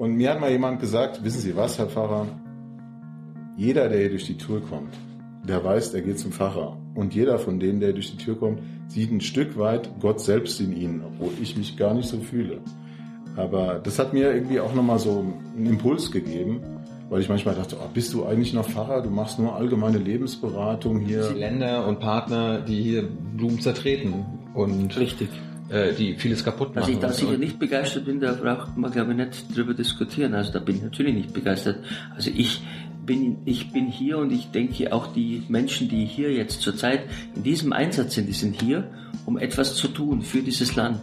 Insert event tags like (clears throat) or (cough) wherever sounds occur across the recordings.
Und mir hat mal jemand gesagt, wissen Sie was, Herr Pfarrer? Jeder, der hier durch die Tür kommt, der weiß, der geht zum Pfarrer. Und jeder von denen, der durch die Tür kommt, sieht ein Stück weit Gott selbst in ihnen, obwohl ich mich gar nicht so fühle. Aber das hat mir irgendwie auch nochmal so einen Impuls gegeben, weil ich manchmal dachte, oh, bist du eigentlich noch Pfarrer? Du machst nur allgemeine Lebensberatung hier. Die Länder und Partner, die hier Blumen zertreten und Richtig. Äh, die vieles kaputt machen. Also ich da und- sicher nicht begeistert bin, da braucht man glaube ich nicht drüber diskutieren. Also da bin ich natürlich nicht begeistert. Also ich bin, ich bin hier und ich denke auch die Menschen, die hier jetzt zurzeit in diesem Einsatz sind, die sind hier, um etwas zu tun für dieses Land.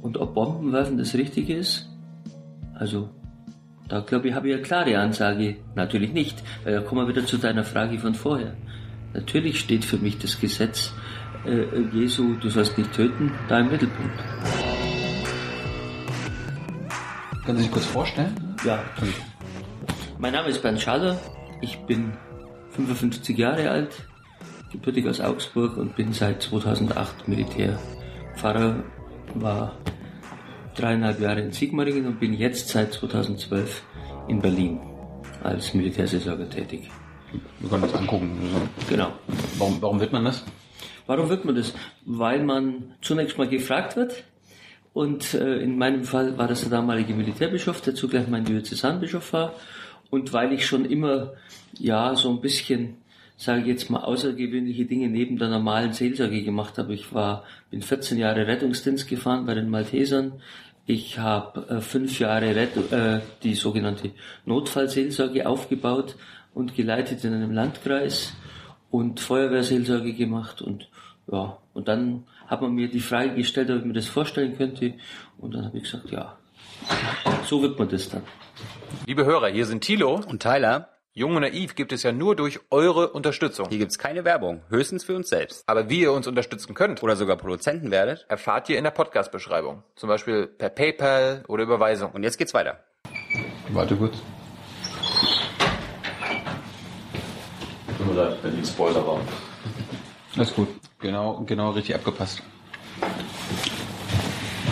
Und ob Bombenwerfen das Richtige ist, also da glaube ich, habe ich eine klare Ansage. Natürlich nicht. Weil da kommen wir wieder zu deiner Frage von vorher. Natürlich steht für mich das Gesetz äh, Jesu, du sollst nicht töten, da im Mittelpunkt. Können Sie sich kurz vorstellen? Ja. Mein Name ist Bernd Schaller. Ich bin 55 Jahre alt, gebürtig aus Augsburg und bin seit 2008 Militär. Pfarrer war dreieinhalb Jahre in Sigmaringen und bin jetzt seit 2012 in Berlin als Militärseelsorger tätig. Wir können uns angucken. Genau. Warum, warum wird man das? Warum wird man das? Weil man zunächst mal gefragt wird. Und äh, in meinem Fall war das der damalige Militärbischof, der zugleich mein Diözesanbischof war. Und weil ich schon immer, ja, so ein bisschen, sage ich jetzt mal, außergewöhnliche Dinge neben der normalen Seelsorge gemacht habe. Ich war, bin 14 Jahre Rettungsdienst gefahren bei den Maltesern. Ich habe äh, fünf Jahre Rettung, äh, die sogenannte Notfallseelsorge aufgebaut und geleitet in einem Landkreis und Feuerwehrseelsorge gemacht und ja, und dann hat man mir die Frage gestellt, ob ich mir das vorstellen könnte und dann habe ich gesagt, ja, so wird man das dann. Liebe Hörer, hier sind Thilo. Und Tyler, Jung und Naiv gibt es ja nur durch eure Unterstützung. hier gibt's keine Werbung, höchstens für uns selbst. Aber wie ihr uns unterstützen könnt, Oder sogar Produzenten werdet. erfahrt ihr in der Podcast-Beschreibung. Zum Beispiel per PayPal oder Überweisung. Und jetzt geht's weiter. Warte kurz. Tut mir leid, wenn die Spoiler waren. Alles gut. Genau, genau richtig abgepasst.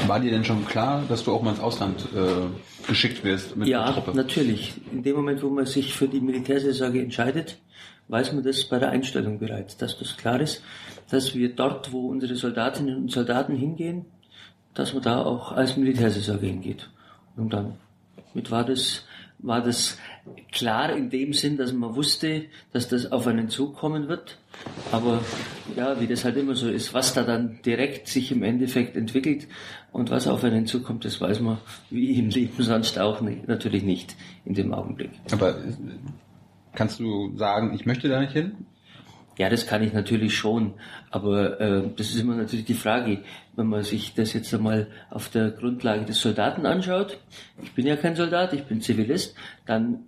War dir denn schon klar, dass du auch mal ins Ausland äh, geschickt wirst mit der Ja, Truppe? natürlich. In dem Moment, wo man sich für die Militärseelsorge entscheidet, weiß man das bei der Einstellung bereits, dass das klar ist, dass wir dort, wo unsere Soldatinnen und Soldaten hingehen, dass man da auch als Militärseelsorge hingeht. Und dann mit war das war das klar in dem Sinn, dass man wusste, dass das auf einen zukommen wird. Aber ja, wie das halt immer so ist, was da dann direkt sich im Endeffekt entwickelt und was auf einen zukommt, das weiß man wie im Leben sonst auch nicht, natürlich nicht in dem Augenblick. Aber äh, kannst du sagen, ich möchte da nicht hin? Ja, das kann ich natürlich schon, aber äh, das ist immer natürlich die Frage, wenn man sich das jetzt einmal auf der Grundlage des Soldaten anschaut. Ich bin ja kein Soldat, ich bin Zivilist, dann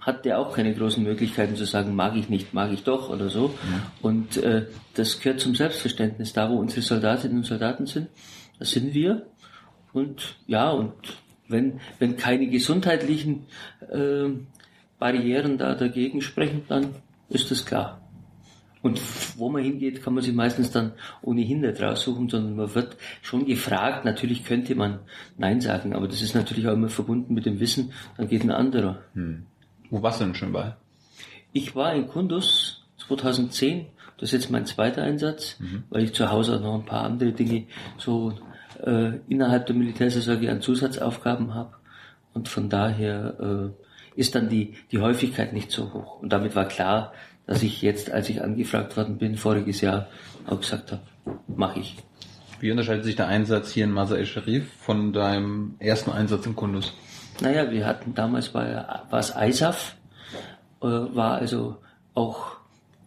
hat der auch keine großen Möglichkeiten zu sagen, mag ich nicht, mag ich doch oder so. Und äh, das gehört zum Selbstverständnis. Da, wo unsere Soldatinnen und Soldaten sind, da sind wir. Und ja, und wenn, wenn keine gesundheitlichen äh, Barrieren da dagegen sprechen, dann ist das klar. Und wo man hingeht, kann man sich meistens dann ohnehin nicht raussuchen, sondern man wird schon gefragt. Natürlich könnte man Nein sagen, aber das ist natürlich auch immer verbunden mit dem Wissen, dann geht ein anderer. Wo warst du denn schon bei? Ich war in Kundus 2010, das ist jetzt mein zweiter Einsatz, weil ich zu Hause auch noch ein paar andere Dinge so äh, innerhalb der Militärseelsorge an Zusatzaufgaben habe. Und von daher äh, ist dann die, die Häufigkeit nicht so hoch. Und damit war klar, dass ich jetzt, als ich angefragt worden bin, voriges Jahr, auch gesagt habe, mache ich. Wie unterscheidet sich der Einsatz hier in Masar el-Sharif von deinem ersten Einsatz in Kunduz? Naja, wir hatten damals war, war es ISAF, äh, war also auch,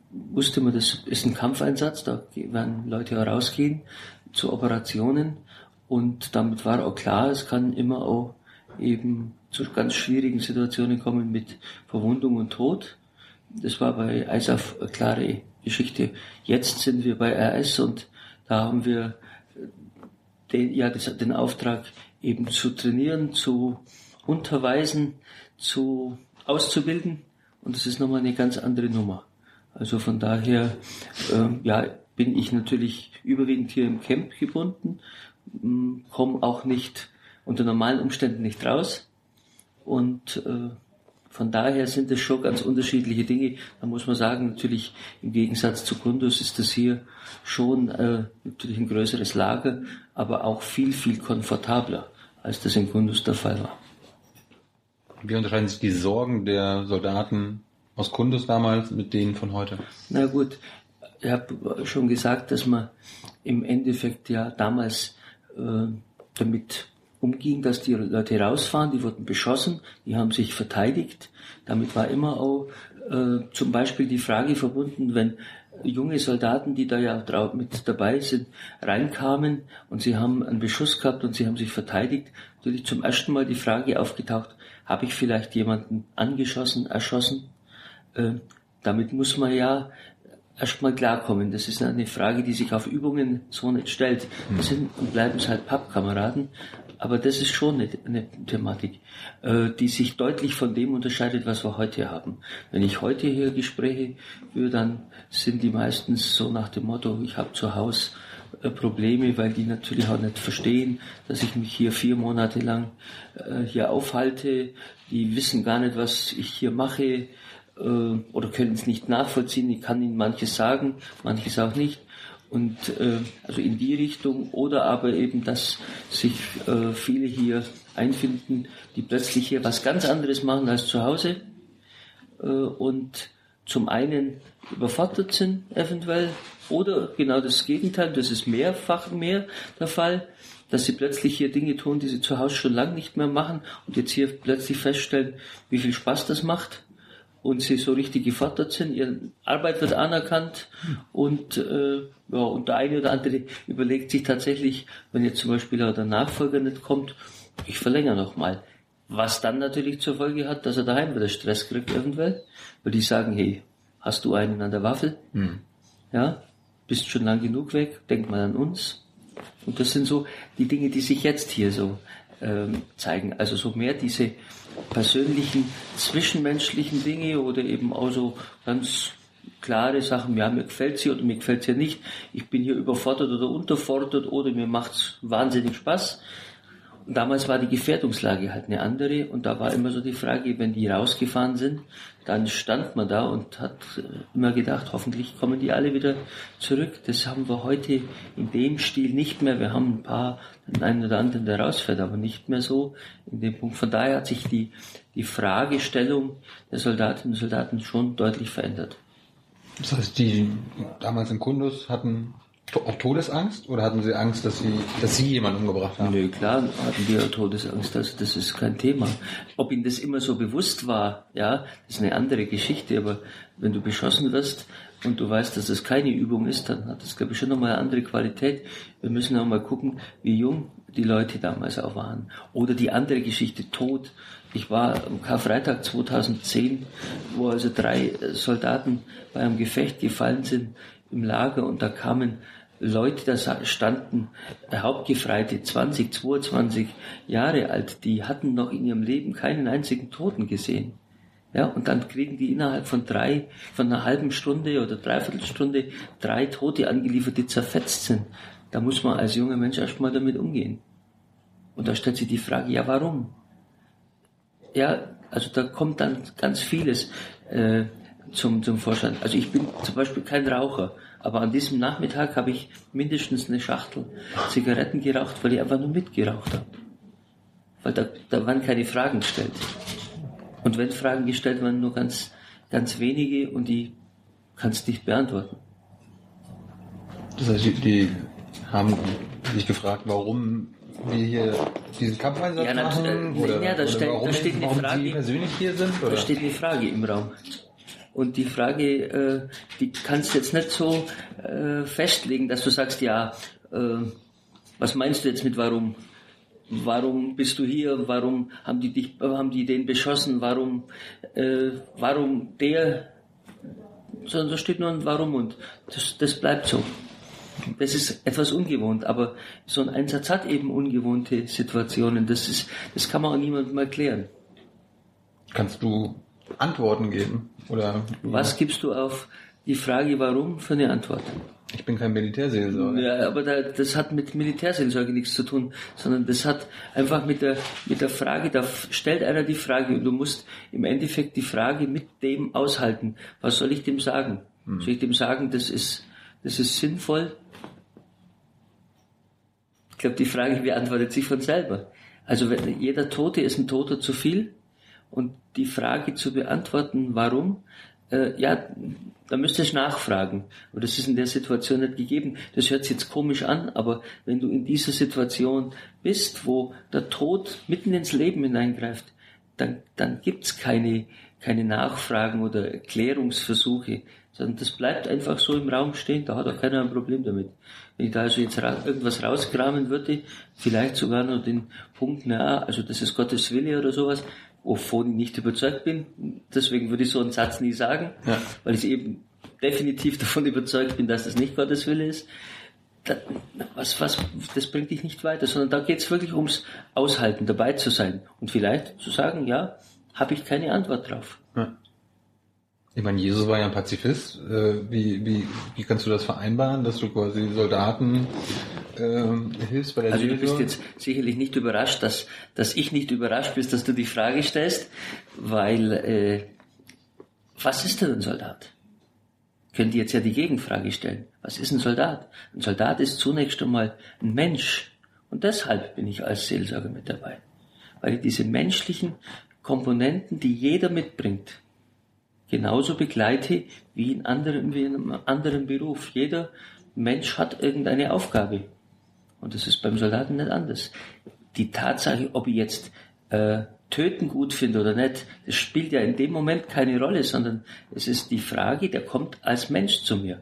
wusste man, das ist ein Kampfeinsatz, da werden Leute herausgehen zu Operationen und damit war auch klar, es kann immer auch eben zu ganz schwierigen Situationen kommen mit Verwundung und Tod. Das war bei ISAF eine klare Geschichte. Jetzt sind wir bei RS und da haben wir den, ja, das, den Auftrag eben zu trainieren, zu unterweisen, zu auszubilden und das ist nochmal eine ganz andere Nummer. Also von daher ähm, ja, bin ich natürlich überwiegend hier im Camp gebunden, komme auch nicht unter normalen Umständen nicht raus. Und äh, von daher sind es schon ganz unterschiedliche Dinge. Da muss man sagen, natürlich im Gegensatz zu Kundus ist das hier schon äh, natürlich ein größeres Lager, aber auch viel, viel komfortabler, als das in Kundus der Fall war. Wie unterscheiden sich die Sorgen der Soldaten aus Kundus damals mit denen von heute? Na gut, ich habe schon gesagt, dass man im Endeffekt ja damals äh, damit umging, dass die Leute rausfahren, die wurden beschossen, die haben sich verteidigt. Damit war immer auch äh, zum Beispiel die Frage verbunden, wenn junge Soldaten, die da ja mit dabei sind, reinkamen und sie haben einen Beschuss gehabt und sie haben sich verteidigt, natürlich zum ersten Mal die Frage aufgetaucht, habe ich vielleicht jemanden angeschossen, erschossen? Äh, damit muss man ja erstmal klarkommen. Das ist eine Frage, die sich auf Übungen so nicht stellt. Wir sind und bleiben es halt Pappkameraden, aber das ist schon eine, eine Thematik, äh, die sich deutlich von dem unterscheidet, was wir heute haben. Wenn ich heute hier Gespräche führe, dann sind die meistens so nach dem Motto, ich habe zu Hause äh, Probleme, weil die natürlich auch nicht verstehen, dass ich mich hier vier Monate lang äh, hier aufhalte. Die wissen gar nicht, was ich hier mache äh, oder können es nicht nachvollziehen. Ich kann ihnen manches sagen, manches auch nicht und äh, also in die Richtung oder aber eben, dass sich äh, viele hier einfinden, die plötzlich hier was ganz anderes machen als zu Hause äh, und zum einen überfordert sind eventuell oder genau das Gegenteil, das ist mehrfach mehr der Fall, dass sie plötzlich hier Dinge tun, die sie zu Hause schon lange nicht mehr machen und jetzt hier plötzlich feststellen, wie viel Spaß das macht und sie so richtig gefordert sind, ihre Arbeit wird anerkannt und, äh, ja, und der eine oder andere überlegt sich tatsächlich, wenn jetzt zum Beispiel der Nachfolger nicht kommt, ich verlängere noch mal. Was dann natürlich zur Folge hat, dass er daheim wieder Stress kriegt eventuell, weil die sagen, hey, hast du einen an der Waffel? Hm. Ja, bist schon lang genug weg, denk mal an uns. Und das sind so die Dinge, die sich jetzt hier so ähm, zeigen. Also so mehr diese persönlichen, zwischenmenschlichen Dinge oder eben auch so ganz klare Sachen, ja, mir gefällt sie oder mir gefällt sie nicht, ich bin hier überfordert oder unterfordert oder mir macht's wahnsinnig Spaß. Und damals war die Gefährdungslage halt eine andere und da war immer so die Frage, wenn die rausgefahren sind, dann stand man da und hat immer gedacht, hoffentlich kommen die alle wieder zurück. Das haben wir heute in dem Stil nicht mehr. Wir haben ein paar, den einen oder anderen, der rausfährt, aber nicht mehr so in dem Punkt. Von daher hat sich die, die Fragestellung der Soldatinnen und Soldaten schon deutlich verändert. Das heißt, die damals in Kundus hatten auch Todesangst oder hatten Sie Angst, dass Sie, dass Sie jemanden umgebracht haben? Nö, klar hatten wir Todesangst, also das ist kein Thema. Ob Ihnen das immer so bewusst war, ja, das ist eine andere Geschichte, aber wenn du beschossen wirst und du weißt, dass das keine Übung ist, dann hat das, glaube ich, schon nochmal eine andere Qualität. Wir müssen auch mal gucken, wie jung die Leute damals auch waren. Oder die andere Geschichte, Tod. Ich war am Karfreitag 2010, wo also drei Soldaten bei einem Gefecht gefallen sind im Lager und da kamen Leute da standen, Hauptgefreite, 20, 22 Jahre alt, die hatten noch in ihrem Leben keinen einzigen Toten gesehen. Ja, und dann kriegen die innerhalb von drei, von einer halben Stunde oder dreiviertel Stunde drei Tote angeliefert, die zerfetzt sind. Da muss man als junger Mensch erstmal damit umgehen. Und da stellt sich die Frage, ja, warum? Ja, also da kommt dann ganz vieles äh, zum, zum Vorschein. Also ich bin zum Beispiel kein Raucher, aber an diesem Nachmittag habe ich mindestens eine Schachtel Zigaretten geraucht, weil ich einfach nur mitgeraucht habe. Weil da, da waren keine Fragen gestellt. Und wenn Fragen gestellt waren, nur ganz, ganz wenige und die kannst nicht beantworten. Das heißt, die, die haben sich gefragt, warum wir hier diesen Kampfeinsatz ja, machen? Äh, oder, ja, da, oder steht, warum, da steht eine warum Frage. Sie persönlich hier sind? Oder? Da steht eine Frage im Raum. Und die Frage, äh, die kannst du jetzt nicht so äh, festlegen, dass du sagst, ja, äh, was meinst du jetzt mit warum? Warum bist du hier? Warum haben die dich, haben die den beschossen? Warum, äh, warum der? Sondern da steht nur ein Warum und das, das bleibt so. Das ist etwas ungewohnt, aber so ein Einsatz hat eben ungewohnte Situationen. Das ist, das kann man auch niemandem erklären. Kannst du Antworten geben? Oder Was gibst du auf die Frage, warum, für eine Antwort. Ich bin kein Militärseelsorger. Ja, aber da, das hat mit Militärseelsorge nichts zu tun, sondern das hat einfach mit der, mit der Frage, da stellt einer die Frage und du musst im Endeffekt die Frage mit dem aushalten. Was soll ich dem sagen? Soll ich dem sagen, das ist, das ist sinnvoll? Ich glaube, die Frage beantwortet sich von selber. Also wenn, jeder Tote ist ein Toter zu viel und die Frage zu beantworten, warum, äh, ja, da müsste ich nachfragen. Aber das ist in der Situation nicht gegeben. Das hört sich jetzt komisch an, aber wenn du in dieser Situation bist, wo der Tod mitten ins Leben hineingreift, dann, dann gibt's keine, keine Nachfragen oder Erklärungsversuche, sondern das bleibt einfach so im Raum stehen, da hat auch keiner ein Problem damit. Wenn ich da also jetzt ra irgendwas rauskramen würde, vielleicht sogar nur den Punkt, na, also das ist Gottes Wille oder sowas, wovon ich nicht überzeugt bin, deswegen würde ich so einen Satz nie sagen, Ja. weil ich eben definitiv davon überzeugt bin, dass das nicht Gottes Wille ist. Da, was, was, das bringt dich nicht weiter, sondern da geht es wirklich ums Aushalten, dabei zu sein und vielleicht zu sagen, ja, habe ich keine Antwort drauf. Ja. Ich meine, Jesus war ja ein Pazifist. Äh, wie, wie, wie kannst du das vereinbaren, dass du quasi Soldaten ähm, hilfst bei der Also du bist Seelsorge? jetzt sicherlich nicht überrascht, dass, dass ich nicht überrascht bin, dass du die Frage stellst, weil äh, was ist denn ein Soldat? Könnt ihr jetzt ja die Gegenfrage stellen. Was ist ein Soldat? Ein Soldat ist zunächst einmal ein Mensch. Und deshalb bin ich als Seelsorger mit dabei. Weil ich diese menschlichen Komponenten, die jeder mitbringt, genauso begleite wie in, anderen, wie in einem anderen Beruf. Jeder Mensch hat irgendeine Aufgabe. Und das ist beim Soldaten nicht anders. Die Tatsache, ob ich jetzt äh, Töten gut finde oder nicht, das spielt ja in dem Moment keine Rolle, sondern es ist die Frage, der kommt als Mensch zu mir.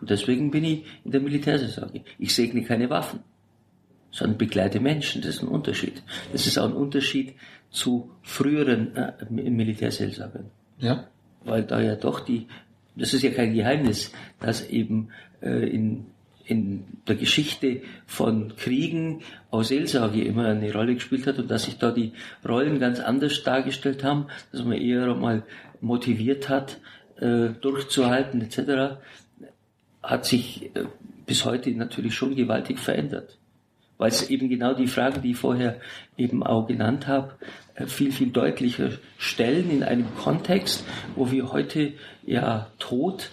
Und deswegen bin ich in der Militärseelsorge. Ich segne keine Waffen, sondern begleite Menschen. Das ist ein Unterschied. Das ist auch ein Unterschied zu früheren äh, Militärseelsorgern Ja? weil da ja doch die, das ist ja kein Geheimnis, dass eben äh, in, in der Geschichte von Kriegen auch Seelsorge immer eine Rolle gespielt hat und dass sich da die Rollen ganz anders dargestellt haben, dass man eher mal motiviert hat, äh, durchzuhalten etc., hat sich äh, bis heute natürlich schon gewaltig verändert weil es eben genau die Fragen, die ich vorher eben auch genannt habe, äh, viel, viel deutlicher stellen in einem Kontext, wo wir heute ja Tod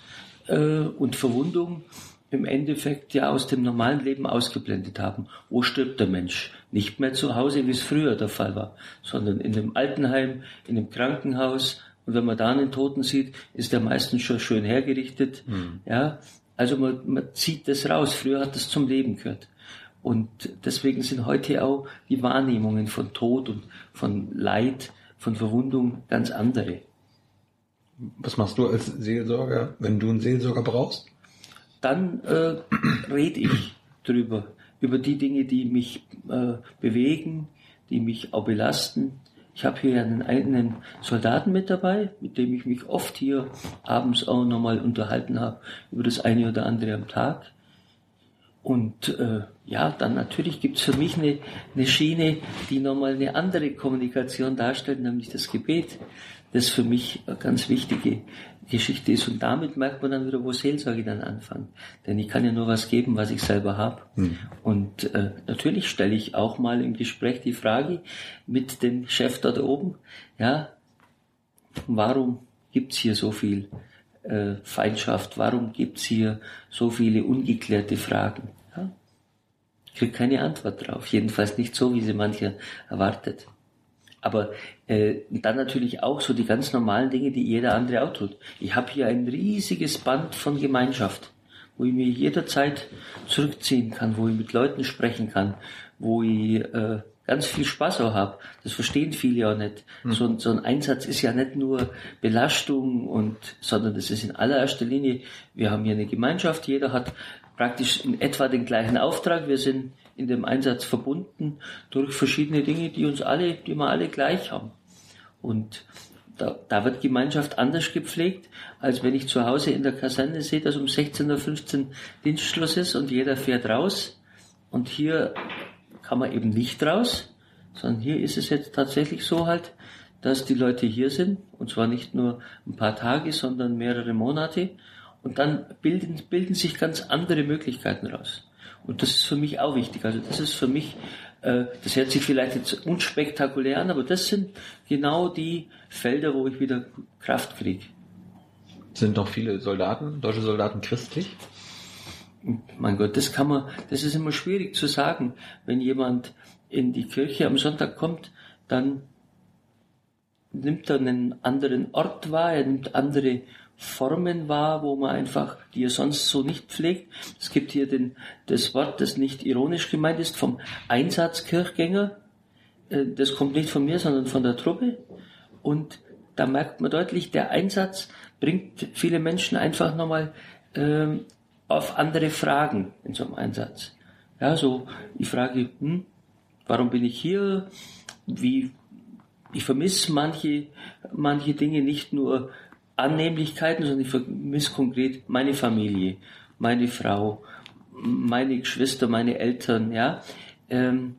äh, und Verwundung im Endeffekt ja aus dem normalen Leben ausgeblendet haben. Wo stirbt der Mensch? Nicht mehr zu Hause, wie es früher der Fall war, sondern in einem Altenheim, in einem Krankenhaus. Und wenn man da einen Toten sieht, ist der meistens schon schön hergerichtet. Ja, also man, man zieht das raus. Früher hat das zum Leben gehört. Und deswegen sind heute auch die Wahrnehmungen von Tod und von Leid, von Verwundung ganz andere. Was machst du als Seelsorger, wenn du einen Seelsorger brauchst? Dann äh, rede ich drüber, über die Dinge, die mich äh, bewegen, die mich auch belasten. Ich habe hier einen eigenen Soldaten mit dabei, mit dem ich mich oft hier abends auch nochmal unterhalten habe über das eine oder andere am Tag. Und äh, ja, dann natürlich gibt's für mich eine, eine Schiene, die nochmal eine andere Kommunikation darstellt, nämlich das Gebet, das für mich eine ganz wichtige Geschichte ist. Und damit merkt man dann wieder, wo Seelsorge dann anfängt. Denn ich kann ja nur was geben, was ich selber habe. Und äh, natürlich stelle ich auch mal im Gespräch die Frage mit dem Chef dort oben, ja, warum gibt's hier so viel äh, Feindschaft? Warum gibt's hier so viele ungeklärte Fragen? Ja? Ich kriege keine Antwort drauf. Jedenfalls nicht so, wie sie mancher erwartet. Aber äh, dann natürlich auch so die ganz normalen Dinge, die jeder andere auch tut. Ich habe hier ein riesiges Band von Gemeinschaft, wo ich mir jederzeit zurückziehen kann, wo ich mit Leuten sprechen kann, wo ich äh, ganz viel Spaß auch habe. Das verstehen viele auch nicht. So, ein- so ein Einsatz ist ja nicht nur Belastung und, sondern das ist in allererster Linie, wir haben hier eine Gemeinschaft, jeder hat praktisch in etwa den gleichen Auftrag. Wir sind in dem Einsatz verbunden durch verschiedene Dinge, die uns alle, die wir alle gleich haben. Und da, da wird Gemeinschaft anders gepflegt, als wenn ich zu Hause in der Kaserne sehe, dass um 16.15 Uhr Dienstschluss ist und jeder fährt raus. Und hier kann man eben nicht raus, sondern hier ist es jetzt tatsächlich so halt, dass die Leute hier sind, und zwar nicht nur ein paar Tage, sondern mehrere Monate, und dann bilden, bilden sich ganz andere Möglichkeiten raus. Und das ist für mich auch wichtig. Also das ist für mich, äh, das hört sich vielleicht jetzt unspektakulär an, aber das sind genau die Felder, wo ich wieder Kraft kriege. Sind noch viele Soldaten, deutsche Soldaten christlich? Mein Gott, das kann man, das ist immer schwierig zu sagen. Wenn jemand in die Kirche am Sonntag kommt, dann nimmt er einen anderen Ort wahr, er nimmt andere Formen wahr, wo man einfach, die er sonst so nicht pflegt. Es gibt hier den, das Wort, das nicht ironisch gemeint ist, vom Einsatzkirchgänger. Äh, das kommt nicht von mir, sondern von der Truppe. Und da merkt man deutlich, der Einsatz bringt viele Menschen einfach nochmal ähm, auf andere Fragen in so einem Einsatz. Ja, so die Frage, hm, warum bin ich hier? Wie ich vermisse manche manche Dinge nicht nur Annehmlichkeiten, sondern ich vermisse konkret meine Familie, meine Frau, meine Geschwister, meine Eltern, ja. Ähm,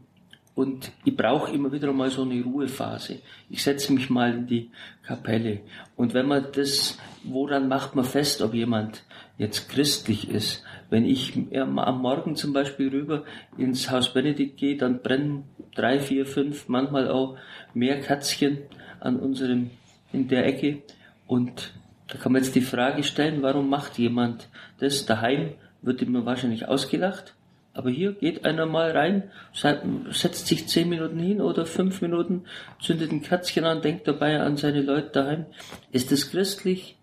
und ich brauche immer wieder mal so eine Ruhephase. Ich setze mich mal in die Kapelle. Und wenn man das, woran macht man fest, ob jemand jetzt christlich ist? Wenn ich am Morgen zum Beispiel rüber ins Haus Benedikt gehe, dann brennen drei, vier, fünf, manchmal auch mehr Katzchen an unserem, in der Ecke. Und da kann man jetzt die Frage stellen, warum macht jemand das daheim? Wird immer wahrscheinlich ausgelacht. Aber hier geht einer mal rein, setzt sich zehn Minuten hin oder fünf Minuten, zündet ein Kerzchen an, denkt dabei an seine Leute daheim. Ist das christlich?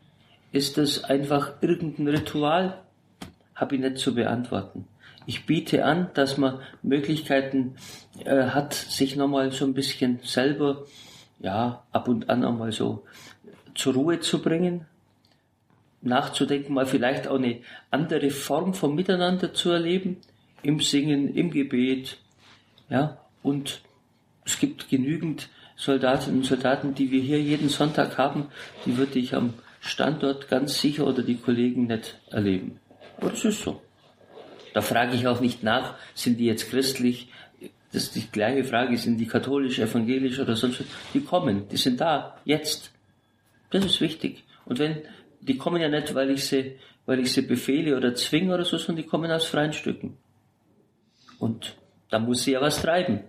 Ist das einfach irgendein Ritual? Habe ich nicht zu beantworten. Ich biete an, dass man Möglichkeiten äh, hat, sich nochmal so ein bisschen selber, ja, ab und an einmal so zur Ruhe zu bringen, nachzudenken, mal vielleicht auch eine andere Form von Miteinander zu erleben im Singen, im Gebet, ja, und es gibt genügend Soldatinnen und Soldaten, die wir hier jeden Sonntag haben, die würde ich am Standort ganz sicher oder die Kollegen nicht erleben. Aber das ist so. Da frage ich auch nicht nach, sind die jetzt christlich? Das ist die gleiche Frage, sind die katholisch, evangelisch oder sonst was? Die kommen, die sind da, jetzt. Das ist wichtig. Und wenn, die kommen ja nicht, weil ich sie, weil ich sie befehle oder zwinge oder so, sondern die kommen aus freien Stücken. Und da muss sie ja was treiben.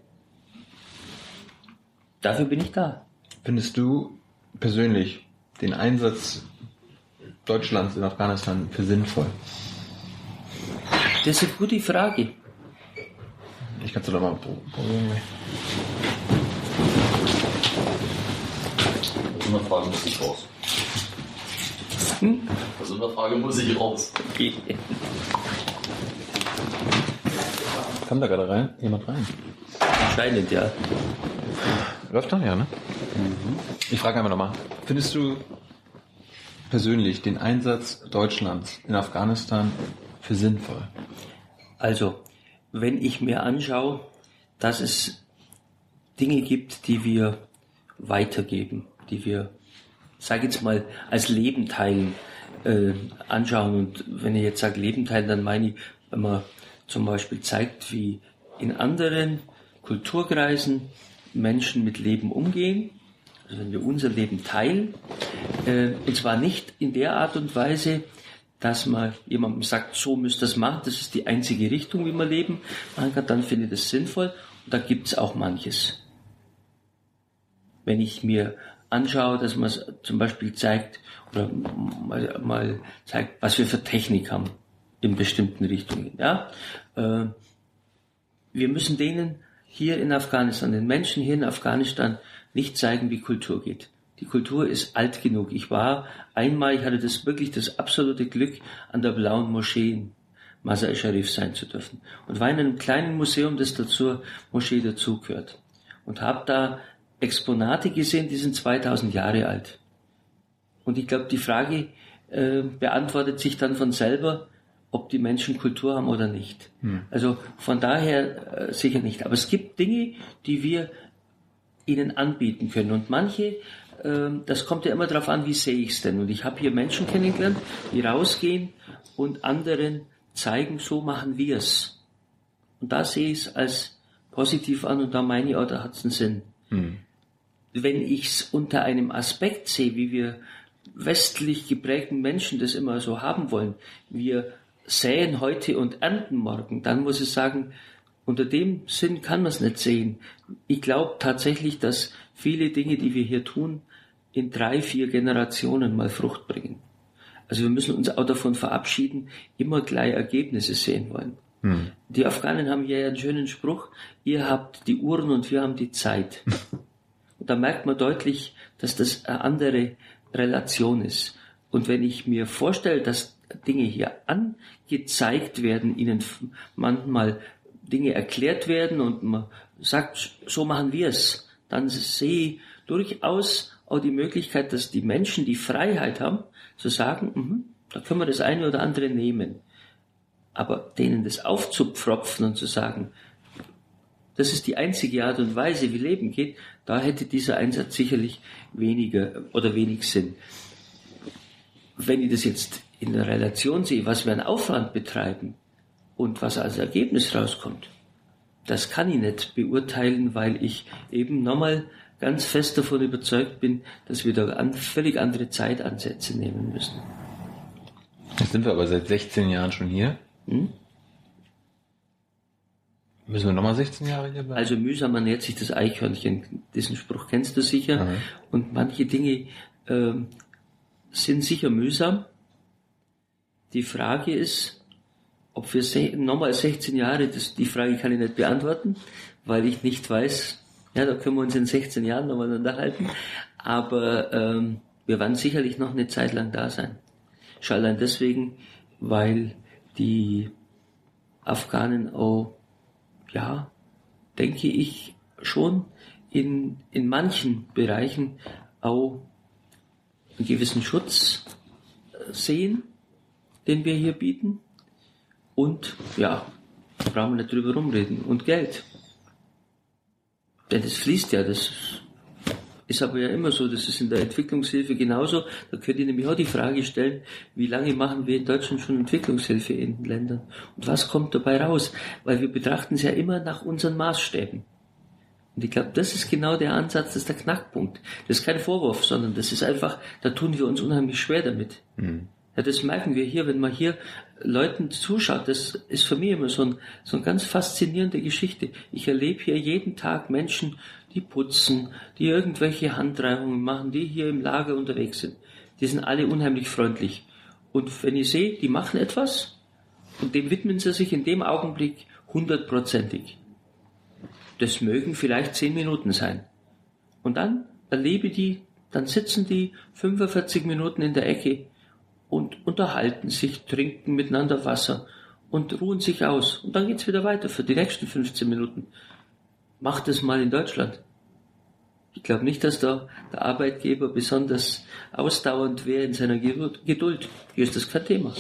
Dafür bin ich da. Findest du persönlich den Einsatz Deutschlands in Afghanistan für sinnvoll? Das ist eine gute Frage. Ich kann es doch mal probieren. Aus einer Frage muss ich raus. Hm? Aus einer Frage muss ich raus. Okay. Kam da gerade rein? Jemand rein? Anscheinend, ja. Läuft noch, ja, ne? Ich frage einfach nochmal. Findest du persönlich den Einsatz Deutschlands in Afghanistan für sinnvoll? Also, wenn ich mir anschaue, dass es Dinge gibt, die wir weitergeben, die wir, sage jetzt mal, als Leben teilen, äh, anschauen. Und wenn ich jetzt sage Leben teilen, dann meine ich, wenn man zum Beispiel zeigt, wie in anderen Kulturkreisen Menschen mit Leben umgehen, wenn wir unser Leben teilen, äh, und zwar nicht in der Art und Weise, dass man jemandem sagt, so müsst ihr das machen, das ist die einzige Richtung, wie man leben machen kann, dann finde ich das sinnvoll. Und da gibt es auch manches. Wenn ich mir anschaue, dass man zum Beispiel zeigt, oder mal, mal zeigt, was wir für Technik haben in bestimmten Richtungen. Ja? Äh, wir müssen denen hier in Afghanistan, den Menschen hier in Afghanistan nicht zeigen, wie Kultur geht. Die Kultur ist alt genug. Ich war einmal, ich hatte das wirklich das absolute Glück, an der blauen Moschee in Masar Sharif sein zu dürfen. Und war in einem kleinen Museum, das dazu Moschee dazugehört. Und habe da Exponate gesehen, die sind 2000 Jahre alt. Und ich glaube, die Frage äh, beantwortet sich dann von selber, ob die Menschen Kultur haben oder nicht. Hm. Also von daher äh, sicher nicht. Aber es gibt Dinge, die wir ihnen anbieten können. Und manche, äh, das kommt ja immer darauf an, wie sehe ich es denn. Und ich habe hier Menschen kennengelernt, die rausgehen und anderen zeigen, so machen wir es. Und da sehe ich es als positiv an und da meine ich, oh, da hat es einen Sinn. Hm. wenn ich es unter einem Aspekt sehe, wie wir westlich geprägten Menschen das immer so haben wollen, wir säen heute und ernten morgen, dann muss ich sagen, unter dem Sinn kann man es nicht sehen. Ich glaube tatsächlich, dass viele Dinge, die wir hier tun, in drei, vier Generationen mal Frucht bringen. Also wir müssen uns auch davon verabschieden, immer gleich Ergebnisse sehen wollen. Hm. Die Afghanen haben hier einen schönen Spruch, ihr habt die Uhren und wir haben die Zeit. (laughs) und da merkt man deutlich, dass das eine andere Relation ist. Und wenn ich mir vorstelle, dass Dinge hier angezeigt werden, ihnen manchmal Dinge erklärt werden und man sagt, so machen wir es, dann sehe ich durchaus auch die Möglichkeit, dass die Menschen die Freiheit haben, zu sagen, mh, da können wir das eine oder andere nehmen. Aber denen das aufzupfropfen und zu sagen, das ist die einzige Art und Weise, wie Leben geht, da hätte dieser Einsatz sicherlich weniger oder wenig Sinn. Wenn ich das jetzt in der Relation sehe, was wir an Aufwand betreiben und was als Ergebnis rauskommt, das kann ich nicht beurteilen, weil ich eben nochmal ganz fest davon überzeugt bin, dass wir da an, völlig andere Zeitansätze nehmen müssen. Jetzt sind wir aber seit 16 Jahren schon hier. Hm? Müssen wir nochmal 16 Jahre hier bleiben? Also mühsam ernährt sich das Eichhörnchen. Diesen Spruch kennst du sicher. Mhm. Und manche Dinge äh, sind sicher mühsam. Die Frage ist, ob wir nochmal 16 Jahre, das, die Frage kann ich nicht beantworten, weil ich nicht weiß, ja, da können wir uns in 16 Jahren nochmal unterhalten. Aber ähm, wir werden sicherlich noch eine Zeit lang da sein. Schon allein deswegen, weil die Afghanen auch, ja, denke ich, schon in, in manchen Bereichen auch einen gewissen Schutz sehen, den wir hier bieten. Und ja, brauchen wir nicht drüber rumreden. Und Geld. Denn das fließt ja, das ist aber ja immer so, das ist in der Entwicklungshilfe genauso. Da könnt ihr nämlich auch die Frage stellen, wie lange machen wir in Deutschland schon Entwicklungshilfe in den Ländern? Und was kommt dabei raus? Weil wir betrachten es ja immer nach unseren Maßstäben. Und ich glaube, das ist genau der Ansatz, das ist der Knackpunkt. Das ist kein Vorwurf, sondern das ist einfach, da tun wir uns unheimlich schwer damit. Mhm. Ja, das merken wir hier, wenn man hier Leuten zuschaut. Das ist für mich immer so, ein, so eine ganz faszinierende Geschichte. Ich erlebe hier jeden Tag Menschen, die putzen, die irgendwelche Handreichungen machen, die hier im Lager unterwegs sind. Die sind alle unheimlich freundlich. Und wenn ich sehe, die machen etwas und dem widmen sie sich in dem Augenblick hundertprozentig. Das mögen vielleicht zehn Minuten sein. Und dann erlebe die, dann sitzen die 45 Minuten in der Ecke und unterhalten sich, trinken miteinander Wasser und ruhen sich aus. Und dann geht's wieder weiter für die nächsten 15 Minuten. Macht es mal in Deutschland. Ich glaube nicht, dass da der Arbeitgeber besonders ausdauernd wäre in seiner Geduld. Hier ist das kein Thema.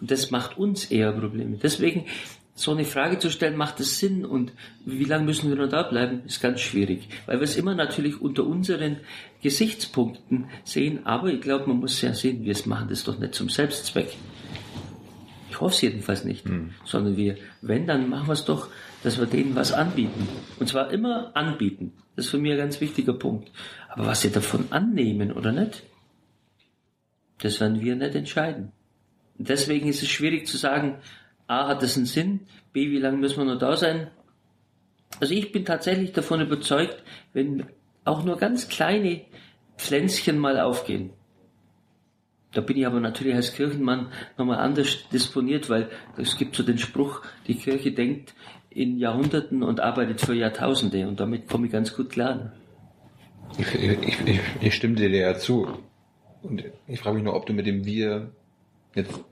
Und das macht uns eher Probleme. Deswegen so eine Frage zu stellen, macht es Sinn und wie lange müssen wir noch da bleiben, ist ganz schwierig, weil wir es immer natürlich unter unseren Gesichtspunkten sehen, aber ich glaube, man muss ja sehen, wir machen das doch nicht zum Selbstzweck. Ich hoffe es jedenfalls nicht, hm. sondern wir, wenn, dann machen wir es doch, dass wir denen was anbieten. Und zwar immer anbieten. Das ist für mich ein ganz wichtiger Punkt. Aber was sie davon annehmen oder nicht, das werden wir nicht entscheiden. Und deswegen ist es schwierig zu sagen, A, hat das einen Sinn? B, wie lange müssen wir noch da sein? Also ich bin tatsächlich davon überzeugt, wenn auch nur ganz kleine Pflänzchen mal aufgehen. Da bin ich aber natürlich als Kirchenmann nochmal anders disponiert, weil es gibt so den Spruch, die Kirche denkt in Jahrhunderten und arbeitet für Jahrtausende und damit komme ich ganz gut klar. Ich, ich, ich, ich stimme dir ja zu. Und ich frage mich nur, ob du mit dem Wir jetzt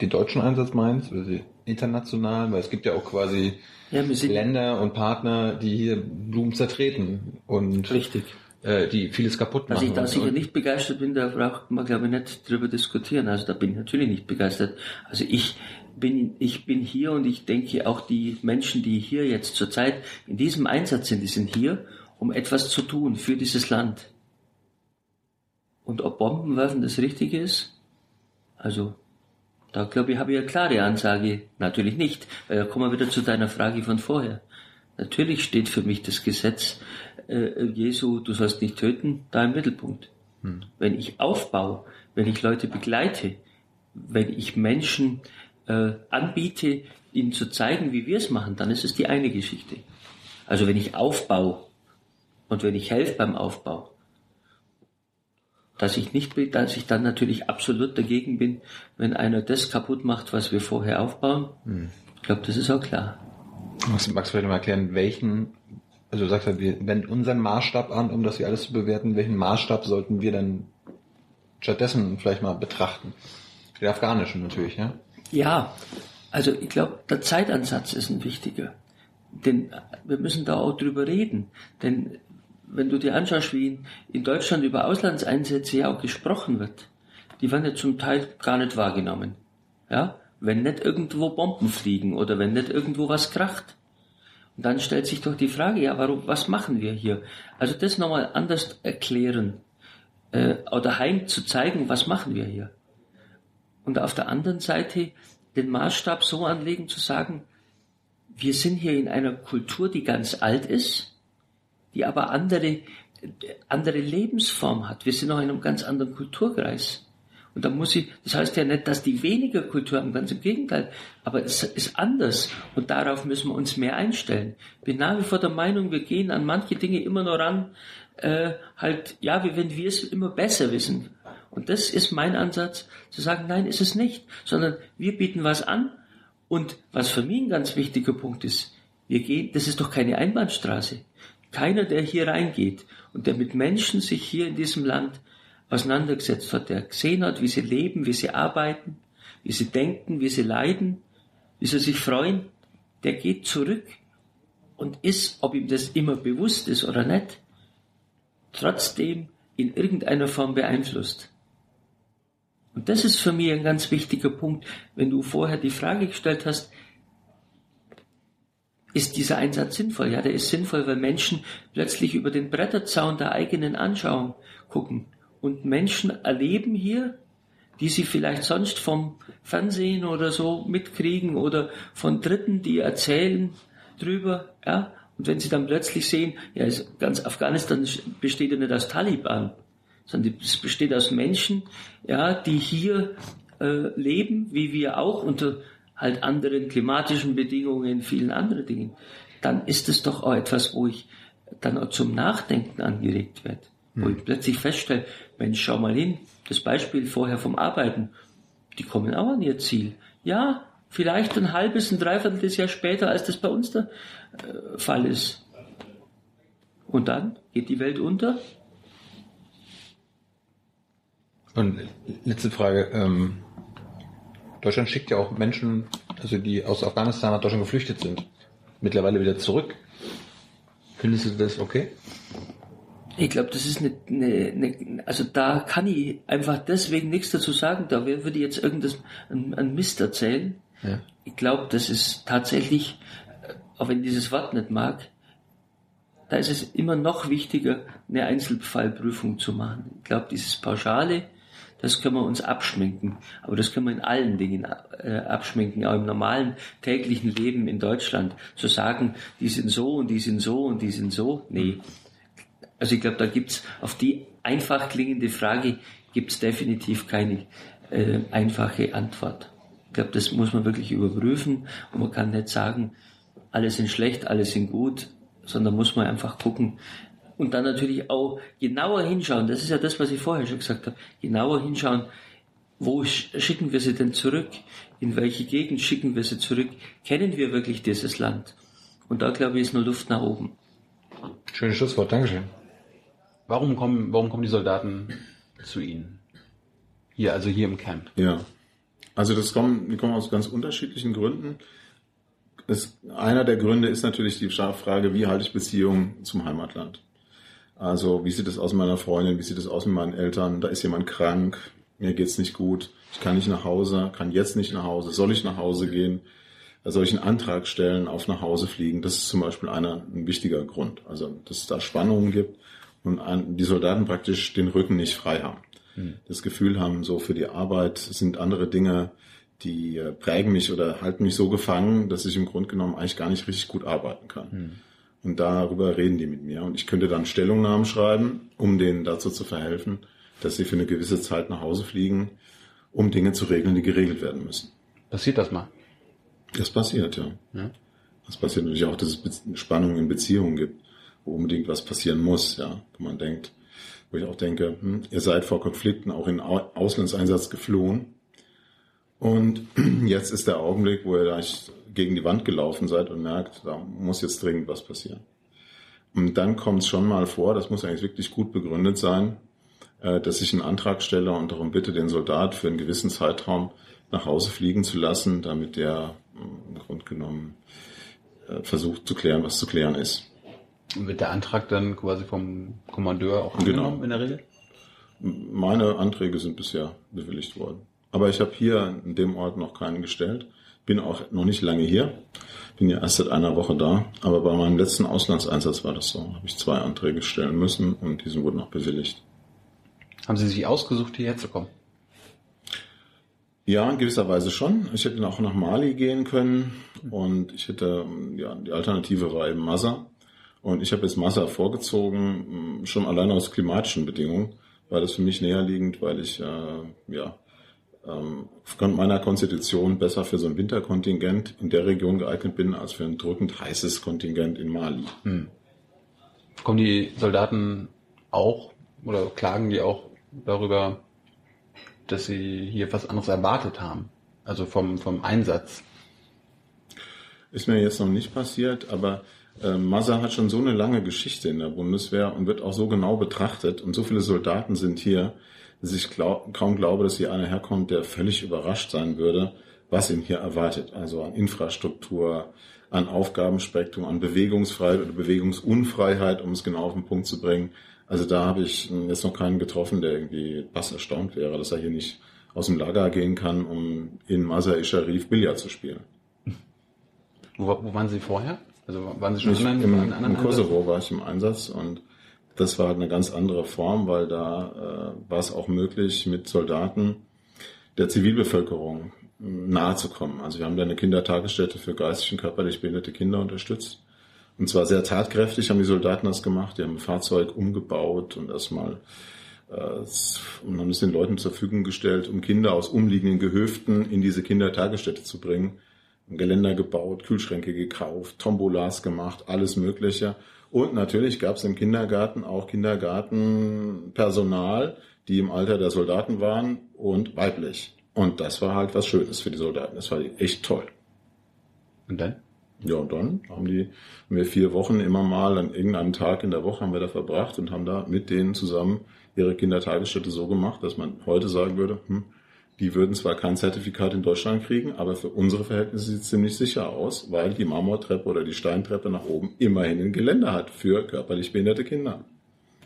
den deutschen Einsatz meinst oder den internationalen? Weil es gibt ja auch quasi ja, Länder und Partner, die hier Blumen zertreten und Richtig. Äh, die vieles kaputt machen. Also ich da sicher nicht begeistert bin, da braucht man glaube ich nicht drüber diskutieren. Also da bin ich natürlich nicht begeistert. Also ich bin, ich bin hier und ich denke auch die Menschen, die hier jetzt zurzeit in diesem Einsatz sind, die sind hier, um etwas zu tun für dieses Land. Und ob Bombenwerfen das Richtige ist? Also da glaube ich, habe ich eine klare Ansage. Natürlich nicht, weil da kommen wir wieder zu deiner Frage von vorher. Natürlich steht für mich das Gesetz äh, Jesu, du sollst nicht töten, da im Mittelpunkt. Wenn ich aufbaue, wenn ich Leute begleite, wenn ich Menschen äh, anbiete, ihnen zu zeigen, wie wir es machen, dann ist es die eine Geschichte. Also wenn ich aufbaue und wenn ich helfe beim Aufbau, dass ich nicht, dass ich dann natürlich absolut dagegen bin, wenn einer das kaputt macht, was wir vorher aufbauen. Ich glaube, das ist auch klar. Magst, magst du vielleicht mal erklären, welchen, also du sagst ja, wir wenden unseren Maßstab an, um das hier alles zu bewerten. Welchen Maßstab sollten wir denn stattdessen vielleicht mal betrachten? Den afghanischen natürlich, ja? Ja, also ich glaube, der Zeitansatz ist ein wichtiger. Denn wir müssen da auch drüber reden. Denn wenn du dir anschaust, wie in, Deutschland über Auslandseinsätze ja auch gesprochen wird, die werden ja zum Teil gar nicht wahrgenommen. Ja? Wenn nicht irgendwo Bomben fliegen oder wenn nicht irgendwo was kracht. Und dann stellt sich doch die Frage, ja, warum, was machen wir hier? Also das nochmal anders erklären, äh, oder heim zu zeigen, was machen wir hier? Und auf der anderen Seite den Maßstab so anlegen, zu sagen, wir sind hier in einer Kultur, die ganz alt ist, die aber andere, andere Lebensform hat. Wir sind noch in einem ganz anderen Kulturkreis. Und da muss ich, das heißt ja nicht, dass die weniger Kultur haben, ganz im Gegenteil, aber es ist anders und darauf müssen wir uns mehr einstellen. Bin nach wie vor der Meinung, wir gehen an manche Dinge immer nur ran, äh, halt, ja, wie wenn wir es immer besser wissen. Und das ist mein Ansatz, zu sagen, nein, ist es nicht, sondern wir bieten was an und was für mich ein ganz wichtiger Punkt ist, wir gehen, das ist doch keine Einbahnstraße. Keiner, der hier reingeht und der mit Menschen sich hier in diesem Land auseinandergesetzt hat, der gesehen hat, wie sie leben, wie sie arbeiten, wie sie denken, wie sie leiden, wie sie sich freuen, der geht zurück und ist, ob ihm das immer bewusst ist oder nicht, trotzdem in irgendeiner Form beeinflusst. Und das ist für mich ein ganz wichtiger Punkt, wenn du vorher die Frage gestellt hast, ist dieser Einsatz sinnvoll? Ja, der ist sinnvoll, weil Menschen plötzlich über den Bretterzaun der eigenen Anschauung gucken und Menschen erleben hier, die sie vielleicht sonst vom Fernsehen oder so mitkriegen oder von Dritten, die erzählen drüber, ja. Und wenn sie dann plötzlich sehen, ja, ganz Afghanistan besteht ja nicht aus Taliban, sondern es besteht aus Menschen, ja, die hier äh, leben, wie wir auch unter halt anderen klimatischen Bedingungen, vielen anderen Dingen, dann ist es doch auch etwas, wo ich dann auch zum Nachdenken angeregt werde. Wo ich plötzlich feststelle, Mensch, schau mal hin, das Beispiel vorher vom Arbeiten, die kommen auch an ihr Ziel. Ja, vielleicht ein halbes, ein Dreiviertel Jahr später, als das bei uns der äh, Fall ist. Und dann geht die Welt unter. Und letzte Frage, ähm, Deutschland schickt ja auch Menschen, also die aus Afghanistan nach Deutschland geflüchtet sind, mittlerweile wieder zurück. Findest du das okay? Ich glaube, das ist eine, eine, eine, also da kann ich einfach deswegen nichts dazu sagen. Da würde ich jetzt irgendwas, ein, ein Mist erzählen. Ja. Ich glaube, das ist tatsächlich, äh, auch wenn ich dieses Wort nicht mag, da ist es immer noch wichtiger, eine Einzelfallprüfung zu machen. Ich glaube, dieses Pauschale, das können wir uns abschminken. Aber das können wir in allen Dingen äh, abschminken, auch im normalen täglichen Leben in Deutschland. Zu sagen, die sind so und die sind so und die sind so, nee. Also ich glaube, da gibt's auf die einfach klingende Frage gibt's definitiv keine äh, einfache Antwort. Ich glaube, das muss man wirklich überprüfen und man kann nicht sagen, alle sind schlecht, alle sind gut, sondern muss man einfach gucken und dann natürlich auch genauer hinschauen. Das ist ja das, was ich vorher schon gesagt habe. Genauer hinschauen, wo sch- schicken wir sie denn zurück? In welche Gegend schicken wir sie zurück? Kennen wir wirklich dieses Land? Und da glaube ich, ist nur Luft nach oben. Schönes Schlusswort, Dankeschön. Warum kommen, warum kommen die Soldaten zu Ihnen? Hier, also hier im Camp. Ja. Also das kommen, die kommen aus ganz unterschiedlichen Gründen. Es, einer der Gründe ist natürlich die Frage, wie halte ich Beziehungen zum Heimatland? Also wie sieht es aus mit meiner Freundin, wie sieht es aus mit meinen Eltern? Da ist jemand krank, mir geht's nicht gut, ich kann nicht nach Hause, kann jetzt nicht nach Hause, soll ich nach Hause gehen? Soll ich einen Antrag stellen, auf nach Hause fliegen? Das ist zum Beispiel einer, ein wichtiger Grund. Also dass es da Spannungen gibt und die Soldaten praktisch den Rücken nicht frei haben das Gefühl haben, so für die Arbeit sind andere Dinge, die äh, prägen mich oder halten mich so gefangen, dass ich im Grunde genommen eigentlich gar nicht richtig gut arbeiten kann. Und darüber reden die mit mir. Und ich könnte dann Stellungnahmen schreiben, um denen dazu zu verhelfen, dass sie für eine gewisse Zeit nach Hause fliegen, um Dinge zu regeln, die geregelt werden müssen. Passiert das mal? Das passiert, ja. Ja. Das passiert natürlich auch, dass es Spannungen in Beziehungen gibt, wo unbedingt was passieren muss, ja. Wo man denkt, wo ich auch denke, hm, ihr seid vor Konflikten auch in Au- Auslandseinsatz geflohen. Und (clears throat) jetzt ist der Augenblick, wo ihr gleich gegen die Wand gelaufen seid und merkt, da muss jetzt dringend was passieren. Und dann kommt es schon mal vor, das muss eigentlich wirklich gut begründet sein, äh, dass ich einen Antrag stelle und darum bitte, den Soldat für einen gewissen Zeitraum nach Hause fliegen zu lassen, damit der äh, im Grunde genommen äh, versucht zu klären, was zu klären ist. Und wird der Antrag dann quasi vom Kommandeur auch Genau. angenommen in der Regel? Meine Anträge sind bisher bewilligt worden. Aber ich habe hier in dem Ort noch keinen gestellt. Bin auch noch nicht lange hier. Bin ja erst seit einer Woche da. Aber bei meinem letzten Auslandseinsatz war das so. Habe ich zwei Anträge stellen müssen und diese wurden auch bewilligt. Haben Sie sich ausgesucht, hierher zu kommen? Ja, in gewisser Weise schon. Ich hätte auch nach Mali gehen können und ich hätte, ja, die Alternative war eben Massa. Und ich habe jetzt Massa vorgezogen, schon allein aus klimatischen Bedingungen, war das für mich näherliegend, weil ich, äh, ja, ähm, aufgrund meiner Konstitution besser für so ein Winterkontingent in der Region geeignet bin, als für ein drückend heißes Kontingent in Mali. Kommen die Soldaten auch oder klagen die auch darüber, dass sie hier was anderes erwartet haben? Also vom, vom Einsatz. Ist mir jetzt noch nicht passiert, aber äh, Massa hat schon so eine lange Geschichte in der Bundeswehr und wird auch so genau betrachtet und so viele Soldaten sind hier, dass ich glaub, kaum glaube, dass hier einer herkommt, der völlig überrascht sein würde, was ihn hier erwartet. Also an Infrastruktur, an Aufgabenspektrum, an Bewegungsfreiheit oder Bewegungsunfreiheit, um es genau auf den Punkt zu bringen. Also da habe ich äh, jetzt noch keinen getroffen, der irgendwie fast erstaunt wäre, dass er hier nicht aus dem Lager gehen kann, um in Masar-e Sharif Billard zu spielen. Wo, wo waren Sie vorher? Also waren Sie schon im, anderen Im Kosovo war ich im Einsatz und das war eine ganz andere Form, weil da äh, war es auch möglich, mit Soldaten der Zivilbevölkerung äh, nahe zu kommen. Also wir haben da eine Kindertagesstätte für geistig und körperlich behinderte Kinder unterstützt. Und zwar sehr tatkräftig haben die Soldaten das gemacht. Die haben ein Fahrzeug umgebaut und erstmal äh, und haben es den Leuten zur Verfügung gestellt, um Kinder aus umliegenden Gehöften in diese Kindertagesstätte zu bringen. Geländer gebaut, Kühlschränke gekauft, Tombolas gemacht, alles Mögliche. Und natürlich gab es im Kindergarten auch Kindergartenpersonal, die im Alter der Soldaten waren und weiblich. Und das war halt was Schönes für die Soldaten. Das war echt toll. Und dann? Ja, und dann haben die, haben wir vier Wochen immer mal an irgendeinem Tag in der Woche haben wir da verbracht und haben da mit denen zusammen ihre Kindertagesstätte so gemacht, dass man heute sagen würde, hm, die würden zwar kein Zertifikat in Deutschland kriegen, aber für unsere Verhältnisse sieht es ziemlich sicher aus, weil die Marmortreppe oder die Steintreppe nach oben immerhin ein Geländer hat für körperlich behinderte Kinder.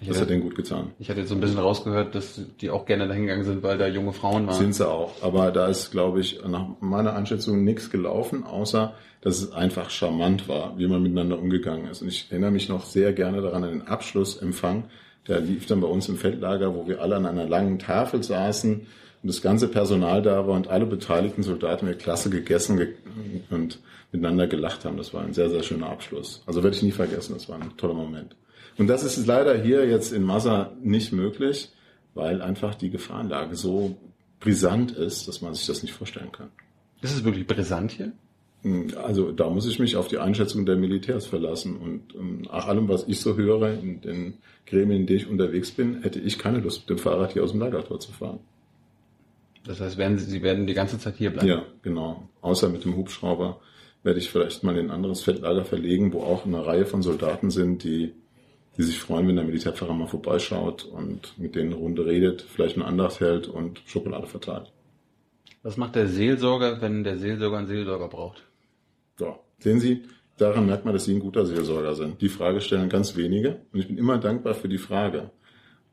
Das hat denen gut getan. Ich hatte jetzt so ein bisschen rausgehört, dass die auch gerne dahin gegangen sind, weil da junge Frauen waren. Sind sie auch. Aber da ist, glaube ich, nach meiner Einschätzung nichts gelaufen, außer dass es einfach charmant war, wie man miteinander umgegangen ist. Und ich erinnere mich noch sehr gerne daran an den Abschlussempfang. Der lief dann bei uns im Feldlager, wo wir alle an einer langen Tafel saßen und das ganze Personal da war und alle beteiligten Soldaten mit Klasse gegessen ge und miteinander gelacht haben. Das war ein sehr, sehr schöner Abschluss. Also werde ich nie vergessen. Das war ein toller Moment. Und das ist leider hier jetzt in Massa nicht möglich, weil einfach die Gefahrenlage so brisant ist, dass man sich das nicht vorstellen kann. Ist es wirklich brisant hier? Also da muss ich mich auf die Einschätzung der Militärs verlassen. Und nach allem, was ich so höre in den Gremien, in denen ich unterwegs bin, hätte ich keine Lust, mit dem Fahrrad hier aus dem Lagertor zu fahren. Das heißt, werden Sie, Sie werden die ganze Zeit hier bleiben? Ja, genau. Außer mit dem Hubschrauber werde ich vielleicht mal in ein anderes Feldlager verlegen, wo auch eine Reihe von Soldaten sind, die, die sich freuen, wenn der Militärpfarrer mal vorbeischaut und mit denen eine Runde redet, vielleicht eine Andacht hält und Schokolade verteilt. Was macht der Seelsorger, wenn der Seelsorger einen Seelsorger braucht? Ja, sehen Sie, daran merkt man, dass Sie ein guter Seelsorger sind. Die Frage stellen ganz wenige und ich bin immer dankbar für die Frage.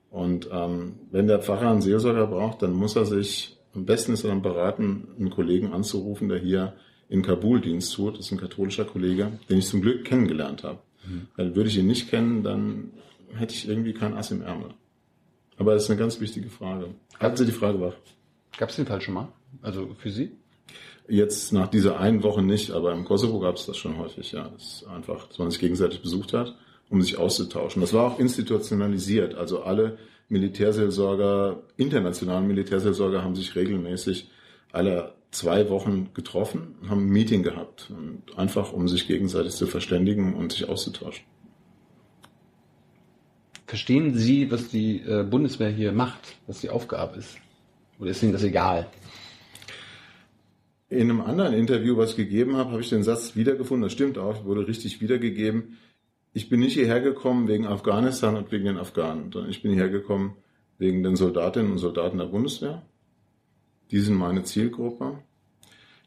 Und ähm, wenn der Pfarrer einen Seelsorger braucht, dann muss er sich, am besten ist er dann beraten, einen Kollegen anzurufen, der hier in Kabul Dienst tut. Das ist ein katholischer Kollege, den ich zum Glück kennengelernt habe. Weil würde ich ihn nicht kennen, dann hätte ich irgendwie kein Ass im Ärmel. Aber das ist eine ganz wichtige Frage. Halten Sie die Frage wach. Gab es den Fall schon mal? Also für Sie? Jetzt nach dieser einen Woche nicht, aber im Kosovo gab es das schon häufig, ja. Das ist einfach, dass man sich gegenseitig besucht hat, um sich auszutauschen. Das war auch institutionalisiert. Also alle Militärseelsorger, internationalen Militärseelsorger haben sich regelmäßig alle zwei Wochen getroffen, haben ein Meeting gehabt. Einfach um sich gegenseitig zu verständigen und sich auszutauschen. Verstehen Sie, was die äh, Bundeswehr hier macht, was die Aufgabe ist? Oder ist Ihnen das egal? In einem anderen Interview, was ich gegeben habe, habe ich den Satz wiedergefunden. Das stimmt auch, wurde richtig wiedergegeben. Ich bin nicht hierher gekommen wegen Afghanistan und wegen den Afghanen, sondern ich bin hierher gekommen wegen den Soldatinnen und Soldaten der Bundeswehr. Die sind meine Zielgruppe.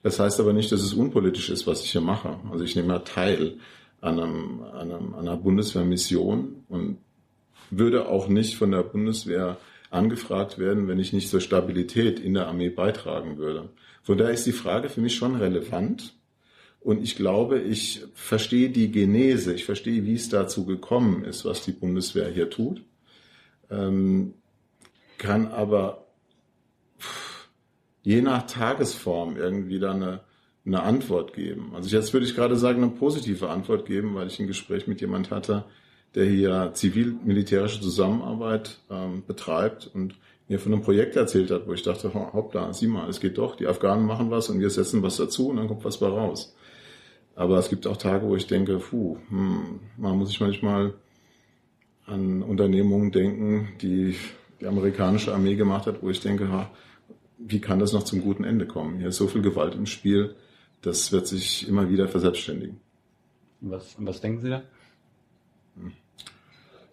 Das heißt aber nicht, dass es unpolitisch ist, was ich hier mache. Also ich nehme ja teil an, einem, an, einem, an einer Bundeswehrmission und würde auch nicht von der Bundeswehr angefragt werden, wenn ich nicht zur Stabilität in der Armee beitragen würde. Von daher ist die Frage für mich schon relevant. Und ich glaube, ich verstehe die Genese, ich verstehe, wie es dazu gekommen ist, was die Bundeswehr hier tut, ähm, kann aber je nach Tagesform irgendwie da eine, eine Antwort geben. Also jetzt würde ich gerade sagen, eine positive Antwort geben, weil ich ein Gespräch mit jemand hatte, der hier zivil-militärische Zusammenarbeit ähm, betreibt und mir von einem Projekt erzählt hat, wo ich dachte, hoppla, sieh mal, es geht doch, die Afghanen machen was und wir setzen was dazu und dann kommt was bei raus. Aber es gibt auch Tage, wo ich denke, puh, hm, man muss sich manchmal an Unternehmungen denken, die die amerikanische Armee gemacht hat, wo ich denke, ha, wie kann das noch zum guten Ende kommen? Hier ist so viel Gewalt im Spiel, das wird sich immer wieder verselbstständigen. Was, was denken Sie da?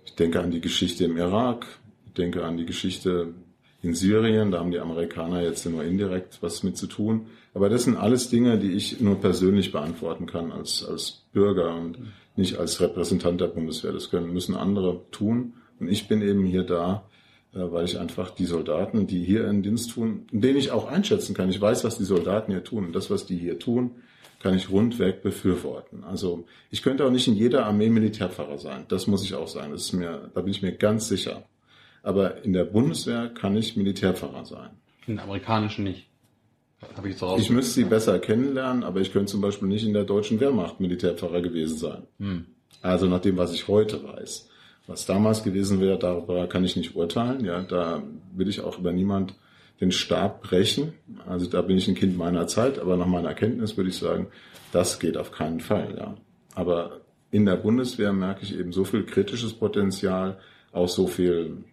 Ich denke an die Geschichte im Irak, ich denke an die Geschichte in Syrien, da haben die Amerikaner jetzt nur indirekt was mit zu tun. Aber das sind alles Dinge, die ich nur persönlich beantworten kann als, als Bürger und nicht als Repräsentant der Bundeswehr. Das können, müssen andere tun. Und ich bin eben hier da, äh, weil ich einfach die Soldaten, die hier einen Dienst tun, den ich auch einschätzen kann. Ich weiß, was die Soldaten hier tun. Und das, was die hier tun, kann ich rundweg befürworten. Also ich könnte auch nicht in jeder Armee Militärpfarrer sein. Das muss ich auch sagen. Das ist mir, da bin ich mir ganz sicher. Aber in der Bundeswehr kann ich Militärpfarrer sein. In der amerikanischen nicht. Habe ich Ich müsste sie besser kennenlernen, aber ich könnte zum Beispiel nicht in der deutschen Wehrmacht Militärpfarrer gewesen sein. Hm. Also nach dem, was ich heute weiß. Was damals gewesen wäre, darüber kann ich nicht urteilen. Ja, da will ich auch über niemand den Stab brechen. Also da bin ich ein Kind meiner Zeit, aber nach meiner Erkenntnis würde ich sagen, das geht auf keinen Fall. Ja. Aber in der Bundeswehr merke ich eben so viel kritisches Potenzial, auch so viel.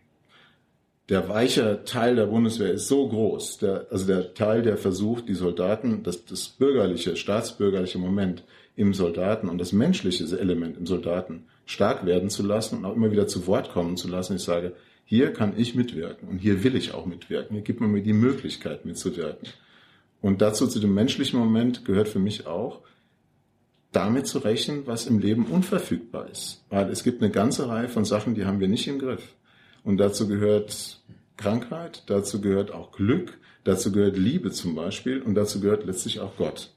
Der weiche Teil der Bundeswehr ist so groß, der, also der Teil, der versucht, die Soldaten, das, das bürgerliche, staatsbürgerliche Moment im Soldaten und das menschliche Element im Soldaten stark werden zu lassen und auch immer wieder zu Wort kommen zu lassen. Ich sage, hier kann ich mitwirken und hier will ich auch mitwirken. Hier gibt man mir die Möglichkeit mitzuwirken. Und dazu zu dem menschlichen Moment gehört für mich auch, damit zu rechnen, was im Leben unverfügbar ist. Weil es gibt eine ganze Reihe von Sachen, die haben wir nicht im Griff. Und dazu gehört Krankheit, dazu gehört auch Glück, dazu gehört Liebe zum Beispiel und dazu gehört letztlich auch Gott.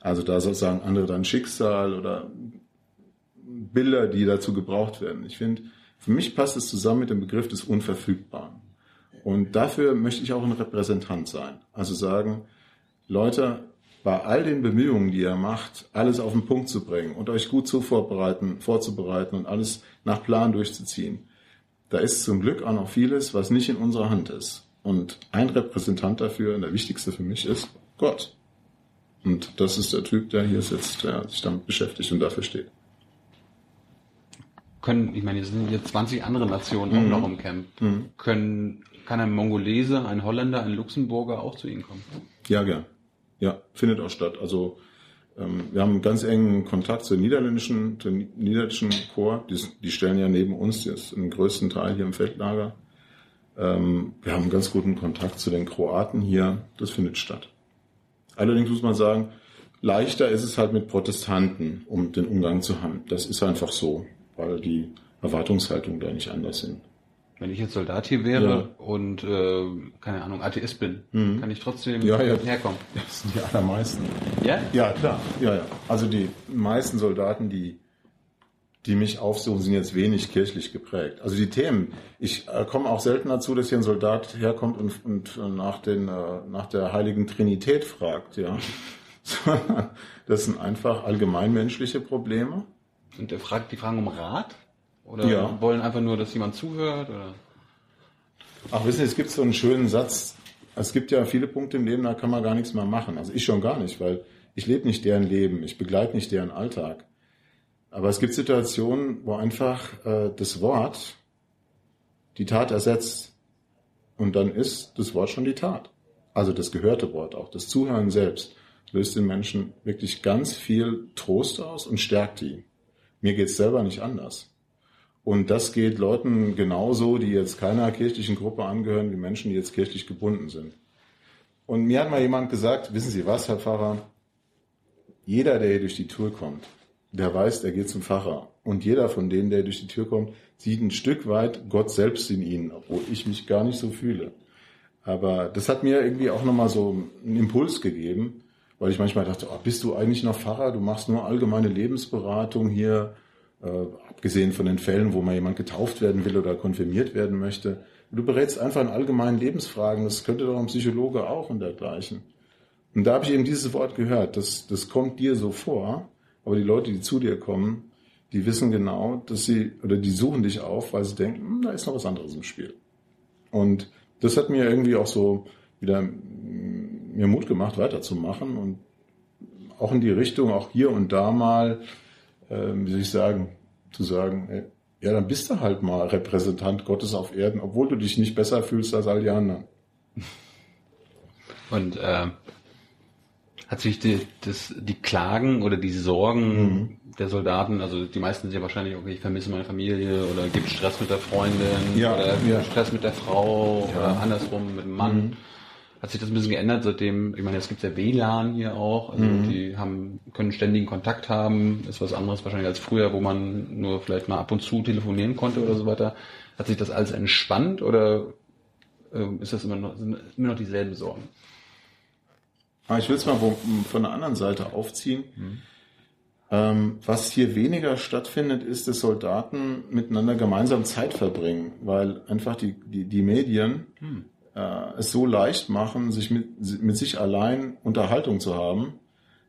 Also da sozusagen andere dann Schicksal oder Bilder, die dazu gebraucht werden. Ich finde, für mich passt es zusammen mit dem Begriff des Unverfügbaren. Und dafür möchte ich auch ein Repräsentant sein. Also sagen, Leute, bei all den Bemühungen, die ihr macht, alles auf den Punkt zu bringen und euch gut zu vorbereiten, vorzubereiten und alles nach Plan durchzuziehen, da ist zum Glück auch noch vieles, was nicht in unserer Hand ist. Und ein Repräsentant dafür, und der wichtigste für mich, ist Gott. Und das ist der Typ, der hier sitzt, der sich damit beschäftigt und dafür steht können, ich meine, es sind jetzt 20 andere Nationen auch Mhm. noch im Camp. Mhm. Können, kann ein Mongolese, ein Holländer, ein Luxemburger auch zu Ihnen kommen? Ja, gern. Ja, findet auch statt. Also wir haben einen ganz engen Kontakt zur niederländischen, ni- niederländischen Chor. Die, die stellen ja neben uns jetzt den größten Teil hier im Feldlager. Ähm, wir haben einen ganz guten Kontakt zu den Kroaten hier. Das findet statt. Allerdings muss man sagen, leichter ist es halt mit Protestanten, um den Umgang zu haben. Das ist einfach so, weil die Erwartungshaltungen da nicht anders sind. Wenn ich jetzt Soldat hier wäre und, äh, keine Ahnung, Atheist bin, Mhm. kann ich trotzdem Ja, ja. herkommen. (laughs) Das sind die allermeisten. Ja? Ja, klar. Ja, ja. Also die meisten Soldaten, die die mich aufsuchen, sind jetzt wenig kirchlich geprägt. Also die Themen, ich äh, komme auch selten dazu, dass hier ein Soldat herkommt und, und nach, den, äh, nach der heiligen Trinität fragt, ja. (laughs) Das sind einfach allgemeinmenschliche Probleme. Und der fragt, die fragen um Rat? Oder Ja. wollen einfach nur, dass jemand zuhört? Oder? Ach, wissen Sie, es gibt so einen schönen Satz. Es gibt ja viele Punkte im Leben, da kann man gar nichts mehr machen. Also ich schon gar nicht, weil ich lebe nicht deren Leben, ich begleite nicht deren Alltag. Aber es gibt Situationen, wo einfach äh, das Wort die Tat ersetzt. Und dann ist das Wort schon die Tat. Also das gehörte Wort auch. Das Zuhören selbst löst den Menschen wirklich ganz viel Trost aus und stärkt die. Mir geht's selber nicht anders. Und das geht Leuten genauso, die jetzt keiner kirchlichen Gruppe angehören, wie Menschen, die jetzt kirchlich gebunden sind. Und mir hat mal jemand gesagt, wissen Sie was, Herr Pfarrer, jeder, der hier durch die Tür kommt, der weiß, der geht zum Pfarrer. Und jeder von denen, der durch die Tür kommt, sieht ein Stück weit Gott selbst in ihnen, obwohl ich mich gar nicht so fühle. Aber das hat mir irgendwie auch nochmal so einen Impuls gegeben, weil ich manchmal dachte, oh, bist du eigentlich noch Pfarrer? Du machst nur allgemeine Lebensberatung hier, äh, abgesehen von den Fällen, wo mal jemand getauft werden will oder konfirmiert werden möchte. Du berätst einfach in allgemeinen Lebensfragen. Das könnte doch ein Psychologe auch und dergleichen. Und da habe ich eben dieses Wort gehört. Das, das kommt dir so vor, aber die Leute, die zu dir kommen, die wissen genau, dass sie, oder die suchen dich auf, weil sie denken, hm, da ist noch was anderes im Spiel. Und das hat mir irgendwie auch so wieder mm, mir Mut gemacht, weiterzumachen und auch in die Richtung, auch hier und da mal, äh, wie soll ich sagen, zu sagen, ey, ja, dann bist du halt mal Repräsentant Gottes auf Erden, obwohl du dich nicht besser fühlst als all die anderen. (laughs) Und äh, hat sich die, das, die Klagen oder die Sorgen Mhm. der Soldaten, also die meisten sind ja wahrscheinlich, okay, ich vermisse meine Familie oder gibt Stress mit der Freundin Ja, oder ja. Stress mit der Frau Ja. oder andersrum mit dem Mann. Mhm. Hat sich das ein bisschen geändert, seitdem, ich meine, jetzt gibt's ja WLAN hier auch, also Mhm. die haben, können ständigen Kontakt haben, ist was anderes wahrscheinlich als früher, wo man nur vielleicht mal ab und zu telefonieren konnte oder so weiter. Hat sich das alles entspannt oder ähm, ist das immer noch, sind immer noch dieselben Sorgen? Aber ich will es mal von der anderen Seite aufziehen. Ähm, was hier weniger stattfindet, ist, dass Soldaten miteinander gemeinsam Zeit verbringen, weil einfach die, die, die Medien äh, es so leicht machen, sich mit, mit sich allein Unterhaltung zu haben,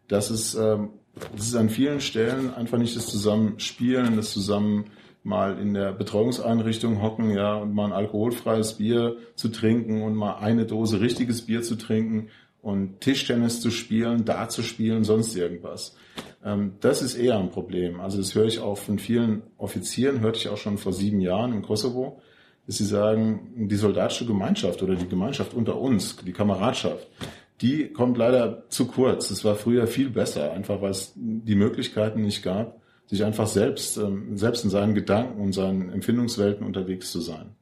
dass es, ähm, es ist an vielen Stellen einfach nicht das Zusammenspielen, das zusammen mal in der Betreuungseinrichtung hocken, ja, und mal ein alkoholfreies Bier zu trinken und mal eine Dose richtiges Bier zu trinken und Tischtennis zu spielen, Dart zu spielen, sonst irgendwas. Ähm, das ist eher ein Problem. Also das höre ich auch von vielen Offizieren, hörte ich auch schon vor sieben Jahren im Kosovo, dass sie sagen, die soldatische Gemeinschaft oder die Gemeinschaft unter uns, die Kameradschaft, die kommt leider zu kurz. Es war früher viel besser, einfach weil es die Möglichkeiten nicht gab, sich einfach selbst, ähm, selbst in seinen Gedanken und seinen Empfindungswelten unterwegs zu sein.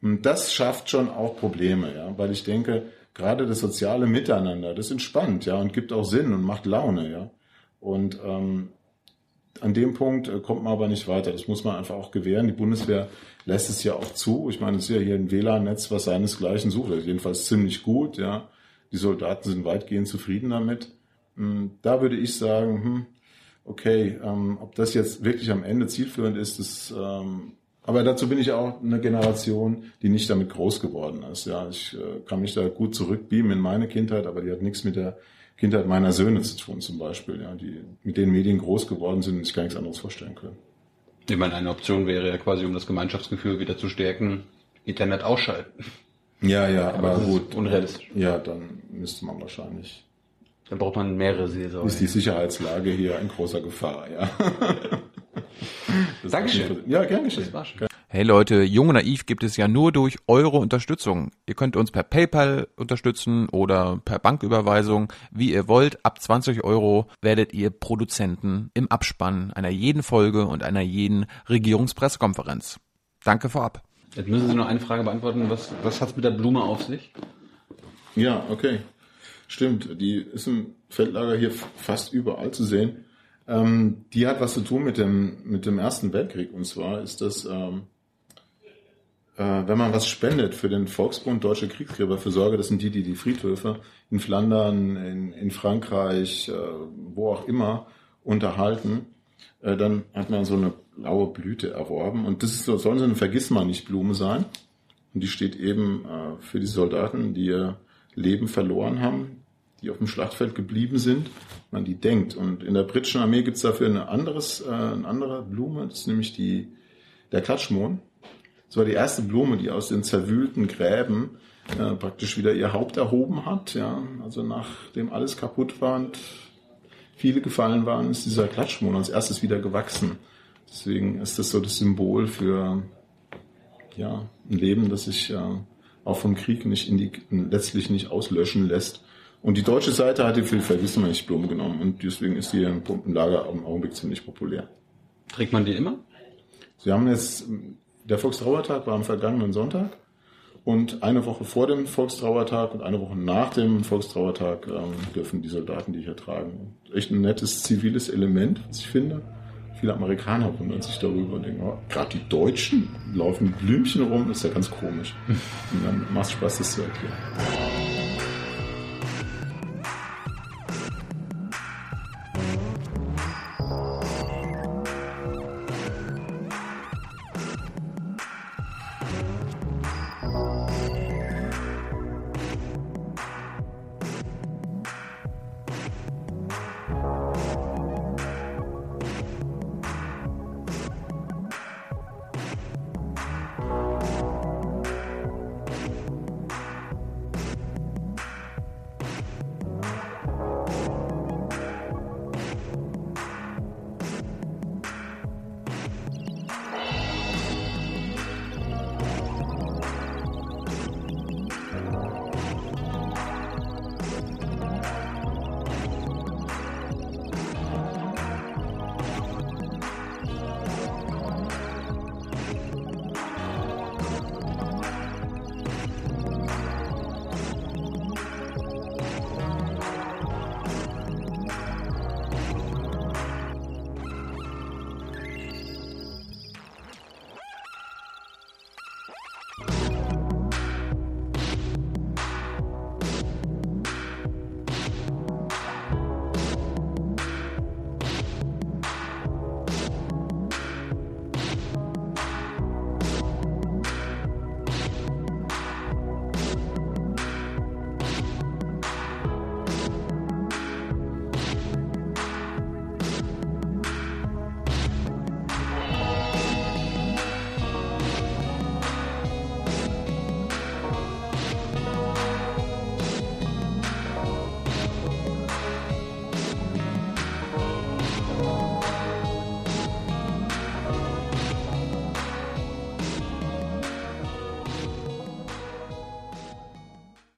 Und das schafft schon auch Probleme, ja, weil ich denke, gerade das soziale Miteinander, das entspannt, ja, und gibt auch Sinn und macht Laune, ja. Und ähm, an dem Punkt äh, kommt man aber nicht weiter. Das muss man einfach auch gewähren. Die Bundeswehr lässt es ja auch zu. Ich meine, es ist ja hier ein WLAN-Netz, was seinesgleichen sucht. Also jedenfalls ziemlich gut, ja. Die Soldaten sind weitgehend zufrieden damit. Hm, Da würde ich sagen, hm, okay, ähm, ob das jetzt wirklich am Ende zielführend ist, das, ähm, aber dazu bin ich auch eine Generation, die nicht damit groß geworden ist. Ja, ich äh, kann mich da gut zurückbeamen in meine Kindheit, aber die hat nichts mit der Kindheit meiner Söhne zu tun, zum Beispiel, ja, die mit den Medien groß geworden sind und sich gar nichts anderes vorstellen können. Ich meine, eine Option wäre ja quasi, um das Gemeinschaftsgefühl wieder zu stärken, Internet ausschalten. Ja, ja, aber, ist gut. unrealistisch. Ja, dann müsste man wahrscheinlich. Dann braucht man mehrere Seelsorge. Ist die Sicherheitslage hier in großer Gefahr, ja. (laughs) Das Dankeschön. Ja, gern geschehen. Das war schön. Hey Leute, Jung und Naiv gibt es ja nur durch eure Unterstützung. Ihr könnt uns per PayPal unterstützen oder per Banküberweisung, wie ihr wollt. Ab 20 Euro werdet ihr Produzenten im Abspann einer jeden Folge und einer jeden Regierungspressekonferenz. Danke vorab. Jetzt müssen Sie noch eine Frage beantworten. Was, was hat's mit der Blume auf sich? Ja, okay. Stimmt, die ist im Feldlager hier fast überall zu sehen. Ähm, die hat was zu tun mit dem, mit dem Ersten Weltkrieg. Und zwar ist das, ähm, äh, wenn man was spendet für den Volksbund Deutsche Kriegsgräberfürsorge, das sind die, die die Friedhöfe in Flandern, in, in Frankreich, äh, wo auch immer unterhalten, äh, dann hat man so eine blaue Blüte erworben. Und das ist so, soll so eine Vergissmeinnicht-Blume sein. Und die steht eben äh, für die Soldaten, die ihr Leben verloren haben, die auf dem Schlachtfeld geblieben sind, man die denkt. Und in der britischen Armee gibt es dafür eine, anderes, äh, eine andere Blume, das ist nämlich die, der Klatschmohn. Das war die erste Blume, die aus den zerwühlten Gräben äh, praktisch wieder ihr Haupt erhoben hat. Ja, also nachdem alles kaputt war und viele gefallen waren, ist dieser Klatschmohn als erstes wieder gewachsen. Deswegen ist das so das Symbol für ja, ein Leben, das sich äh, auch vom Krieg nicht in die, letztlich nicht auslöschen lässt. Und die deutsche Seite hat die für nicht Blumen genommen und deswegen ist die im Lager im Augenblick ziemlich populär. Trägt man die immer? Sie haben jetzt, der Volkstrauertag war am vergangenen Sonntag und eine Woche vor dem Volkstrauertag und eine Woche nach dem Volkstrauertag ähm, dürfen die Soldaten die hier tragen. Echt ein nettes ziviles Element, was ich finde. Viele Amerikaner wundern sich darüber und denken, oh, gerade die Deutschen laufen Blümchen rum, ist ja ganz komisch. Und dann macht es Spaß, das zu erklären.